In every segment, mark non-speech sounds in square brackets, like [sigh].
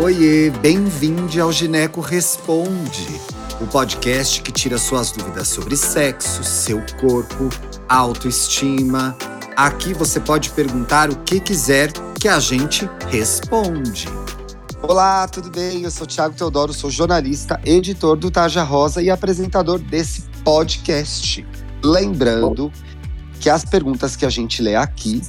Oiê, bem-vindo ao Gineco Responde, o podcast que tira suas dúvidas sobre sexo, seu corpo, autoestima. Aqui você pode perguntar o que quiser que a gente responde. Olá, tudo bem? Eu sou Thiago Teodoro, sou jornalista, editor do Taja Rosa e apresentador desse podcast. Lembrando que as perguntas que a gente lê aqui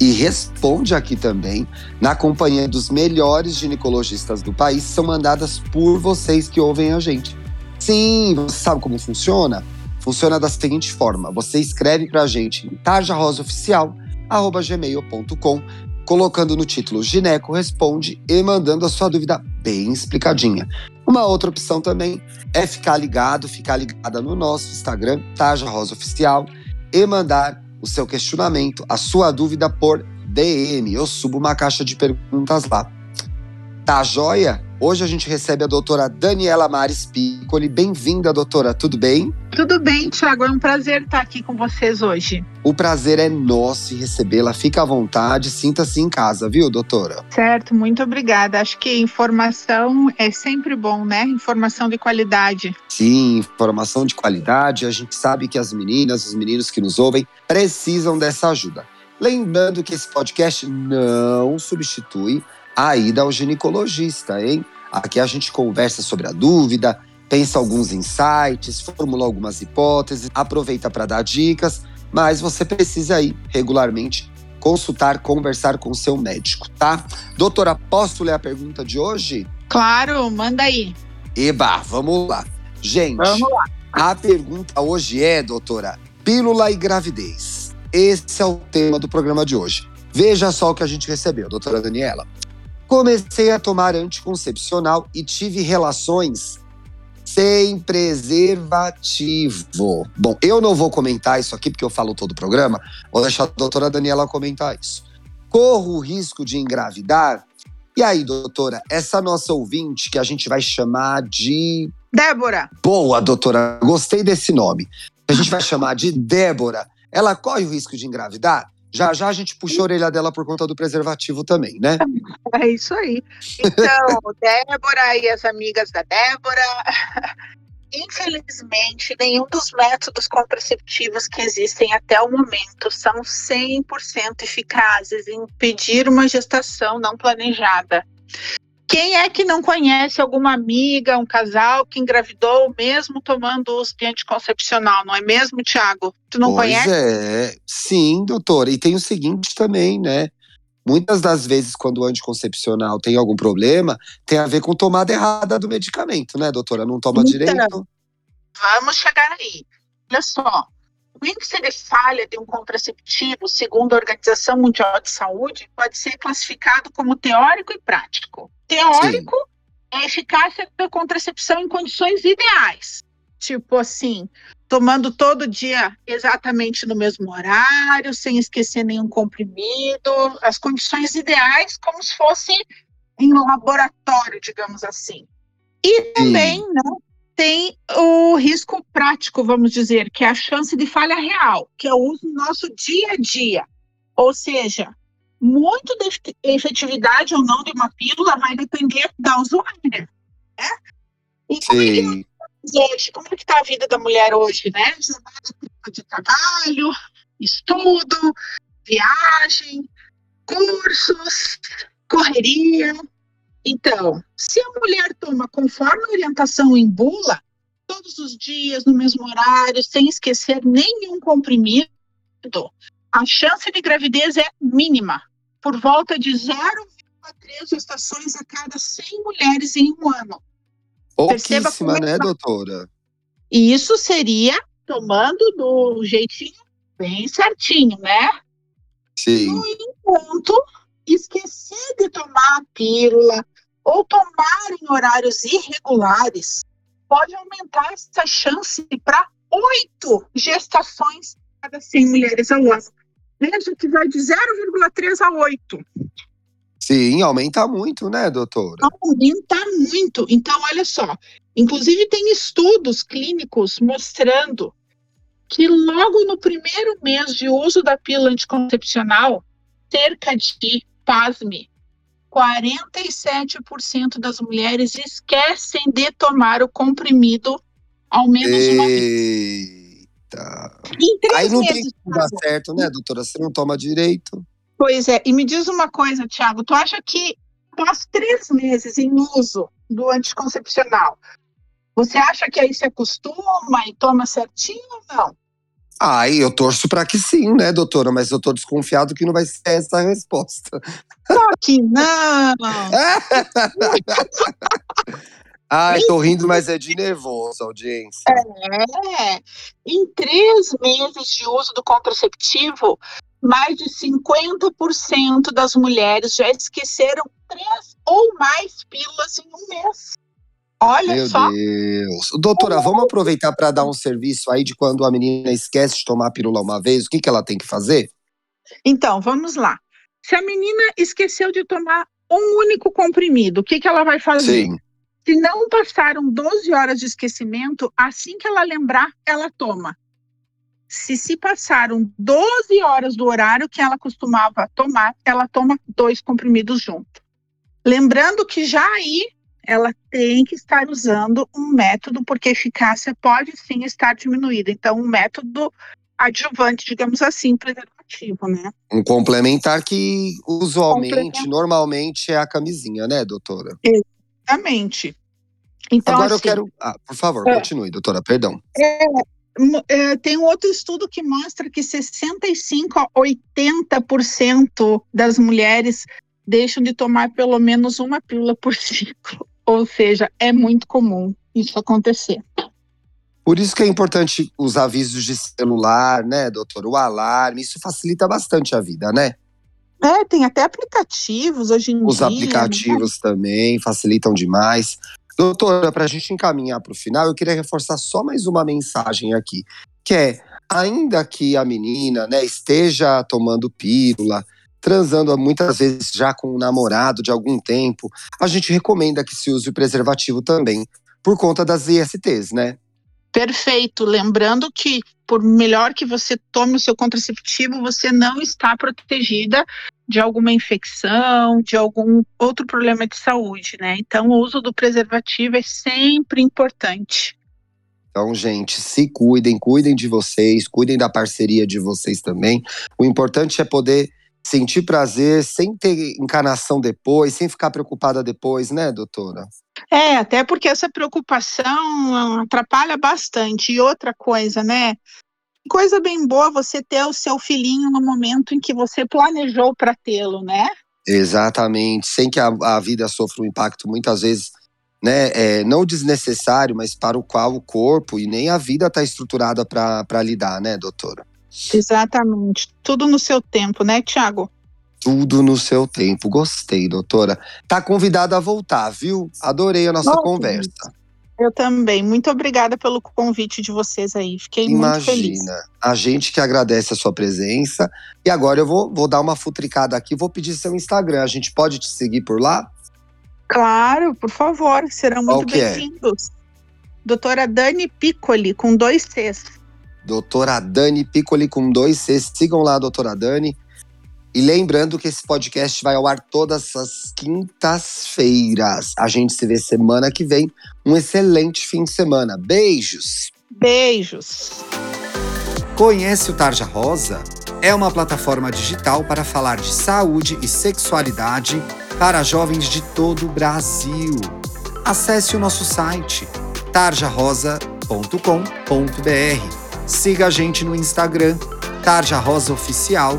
e responde aqui também, na companhia dos melhores ginecologistas do país, são mandadas por vocês que ouvem a gente. Sim, você sabe como funciona? Funciona da seguinte forma: você escreve para a gente em tarjarosaoficial@gmail.com, colocando no título Gineco Responde e mandando a sua dúvida bem explicadinha. Uma outra opção também é ficar ligado, ficar ligada no nosso Instagram, Tarja Rosa Oficial, e mandar o seu questionamento, a sua dúvida por DM. Eu subo uma caixa de perguntas lá. Tá joia? Hoje a gente recebe a doutora Daniela Mares Piccoli. Bem-vinda, doutora. Tudo bem? Tudo bem, Tiago. É um prazer estar aqui com vocês hoje. O prazer é nosso em recebê-la. Fica à vontade, sinta-se em casa, viu, doutora? Certo, muito obrigada. Acho que informação é sempre bom, né? Informação de qualidade. Sim, informação de qualidade. A gente sabe que as meninas, os meninos que nos ouvem, precisam dessa ajuda. Lembrando que esse podcast não substitui a ida ao ginecologista, hein? Aqui a gente conversa sobre a dúvida, pensa alguns insights, formula algumas hipóteses, aproveita para dar dicas, mas você precisa ir regularmente consultar, conversar com o seu médico, tá? Doutora, posso ler a pergunta de hoje? Claro, manda aí. Eba, vamos lá. Gente, vamos lá. a pergunta hoje é, doutora, pílula e gravidez. Esse é o tema do programa de hoje. Veja só o que a gente recebeu, doutora Daniela. Comecei a tomar anticoncepcional e tive relações sem preservativo. Bom, eu não vou comentar isso aqui porque eu falo todo o programa, vou deixar a doutora Daniela comentar isso. Corro o risco de engravidar? E aí, doutora, essa nossa ouvinte que a gente vai chamar de. Débora. Boa, doutora, gostei desse nome. A gente vai chamar de Débora. Ela corre o risco de engravidar? Já já a gente puxou a orelha dela por conta do preservativo também, né? [laughs] É isso aí. Então, [laughs] Débora e as amigas da Débora. [laughs] Infelizmente, nenhum dos métodos contraceptivos que existem até o momento são 100% eficazes em impedir uma gestação não planejada. Quem é que não conhece alguma amiga, um casal que engravidou mesmo tomando uso de anticoncepcional, não é mesmo, Tiago? Tu não pois conhece? é, sim, doutora. E tem o seguinte também, né? Muitas das vezes, quando o anticoncepcional tem algum problema, tem a ver com tomada errada do medicamento, né, doutora? Não toma Então, direito? Vamos chegar aí. Olha só, o índice de falha de um contraceptivo, segundo a Organização Mundial de Saúde, pode ser classificado como teórico e prático. Teórico é a eficácia da contracepção em condições ideais. Tipo assim, tomando todo dia exatamente no mesmo horário, sem esquecer nenhum comprimido, as condições ideais, como se fosse em um laboratório, digamos assim. E também, né, tem o risco prático, vamos dizer, que é a chance de falha real, que é o uso no nosso dia a dia. Ou seja, muito da efet- efetividade ou não de uma pílula vai depender da usuária. Né? E como é que Sim. hoje, como é que está a vida da mulher hoje, né? De trabalho, estudo, viagem, cursos, correria. Então, se a mulher toma conforme a orientação em bula, todos os dias, no mesmo horário, sem esquecer nenhum comprimido, a chance de gravidez é mínima, por volta de 0,3 gestações a cada 100 mulheres em um ano. Perceba como é né, doutora? E isso seria tomando do jeitinho bem certinho, né? Sim. No entanto, esquecer de tomar a pílula ou tomar em horários irregulares pode aumentar essa chance para oito gestações a cada 100 mulheres ao ano. Veja que vai de 0,3 a 8. Sim, aumenta muito, né, doutora? aumenta muito. Então, olha só. Inclusive, tem estudos clínicos mostrando que logo no primeiro mês de uso da pílula anticoncepcional, cerca de, pasme, 47% das mulheres esquecem de tomar o comprimido ao menos Eita. uma vez. Aí não tem como dar certo, né, doutora? Você não toma direito. Pois é, e me diz uma coisa, Tiago, tu acha que após três meses em uso do anticoncepcional, você acha que aí se acostuma e toma certinho ou não? Ai, eu torço para que sim, né, doutora? Mas eu tô desconfiado que não vai ser essa a resposta. Só que não! [laughs] [laughs] Ai, tô rindo, mas é de nervoso, audiência. É. Em três meses de uso do contraceptivo, mais de 50% das mulheres já esqueceram três ou mais pílulas em um mês. Olha Meu só. Deus. Doutora, vamos aproveitar para dar um serviço aí de quando a menina esquece de tomar a pílula uma vez, o que, que ela tem que fazer? Então, vamos lá. Se a menina esqueceu de tomar um único comprimido, o que, que ela vai fazer? Sim. Se não passaram 12 horas de esquecimento, assim que ela lembrar, ela toma. Se se passaram 12 horas do horário que ela costumava tomar, ela toma dois comprimidos junto. Lembrando que já aí ela tem que estar usando um método, porque a eficácia pode sim estar diminuída. Então, um método adjuvante, digamos assim, preservativo, né? Um complementar que usualmente, normalmente, é a camisinha, né, doutora? Exatamente. Então, Agora assim, eu quero. Ah, por favor, é, continue, doutora, perdão. É, é, tem um outro estudo que mostra que 65 a 80% das mulheres deixam de tomar pelo menos uma pílula por [laughs] ciclo. Ou seja, é muito comum isso acontecer. Por isso que é importante os avisos de celular, né, doutor? O alarme, isso facilita bastante a vida, né? É, tem até aplicativos hoje em os dia. Os né? aplicativos né? também facilitam demais. Doutora, para a gente encaminhar para o final, eu queria reforçar só mais uma mensagem aqui, que é, ainda que a menina né, esteja tomando pílula, transando muitas vezes já com um namorado de algum tempo, a gente recomenda que se use o preservativo também, por conta das ISTs, né? Perfeito. Lembrando que, por melhor que você tome o seu contraceptivo, você não está protegida de alguma infecção, de algum outro problema de saúde, né? Então, o uso do preservativo é sempre importante. Então, gente, se cuidem, cuidem de vocês, cuidem da parceria de vocês também. O importante é poder sentir prazer sem ter encanação depois, sem ficar preocupada depois, né, doutora? É, até porque essa preocupação atrapalha bastante. E outra coisa, né? Coisa bem boa você ter o seu filhinho no momento em que você planejou para tê-lo, né? Exatamente, sem que a, a, vida sofra um impacto muitas vezes, né, é, não desnecessário, mas para o qual o corpo e nem a vida está estruturada para lidar, né, doutora? Exatamente. Tudo no seu tempo, né, Tiago? Tudo no seu tempo. Gostei, doutora. Tá convidada a voltar, viu? Adorei a nossa conversa. Eu também. Muito obrigada pelo convite de vocês aí. Fiquei Imagina, muito feliz. Imagina. A gente que agradece a sua presença. E agora eu vou, vou dar uma futricada aqui. Vou pedir seu Instagram. A gente pode te seguir por lá? Claro, por favor. Serão muito é? bem-vindos. É? Doutora Dani Piccoli, com dois Cs doutora Dani Piccoli com dois Cs. Sigam lá doutora Dani. E lembrando que esse podcast vai ao ar todas as quintas-feiras. A gente se vê semana que vem. Um excelente fim de semana. Beijos. Beijos. Conhece o Tarja Rosa? É uma plataforma digital para falar de saúde e sexualidade para jovens de todo o Brasil. Acesse o nosso site tarjarosa.com.br Siga a gente no Instagram, Tarja Rosa Oficial,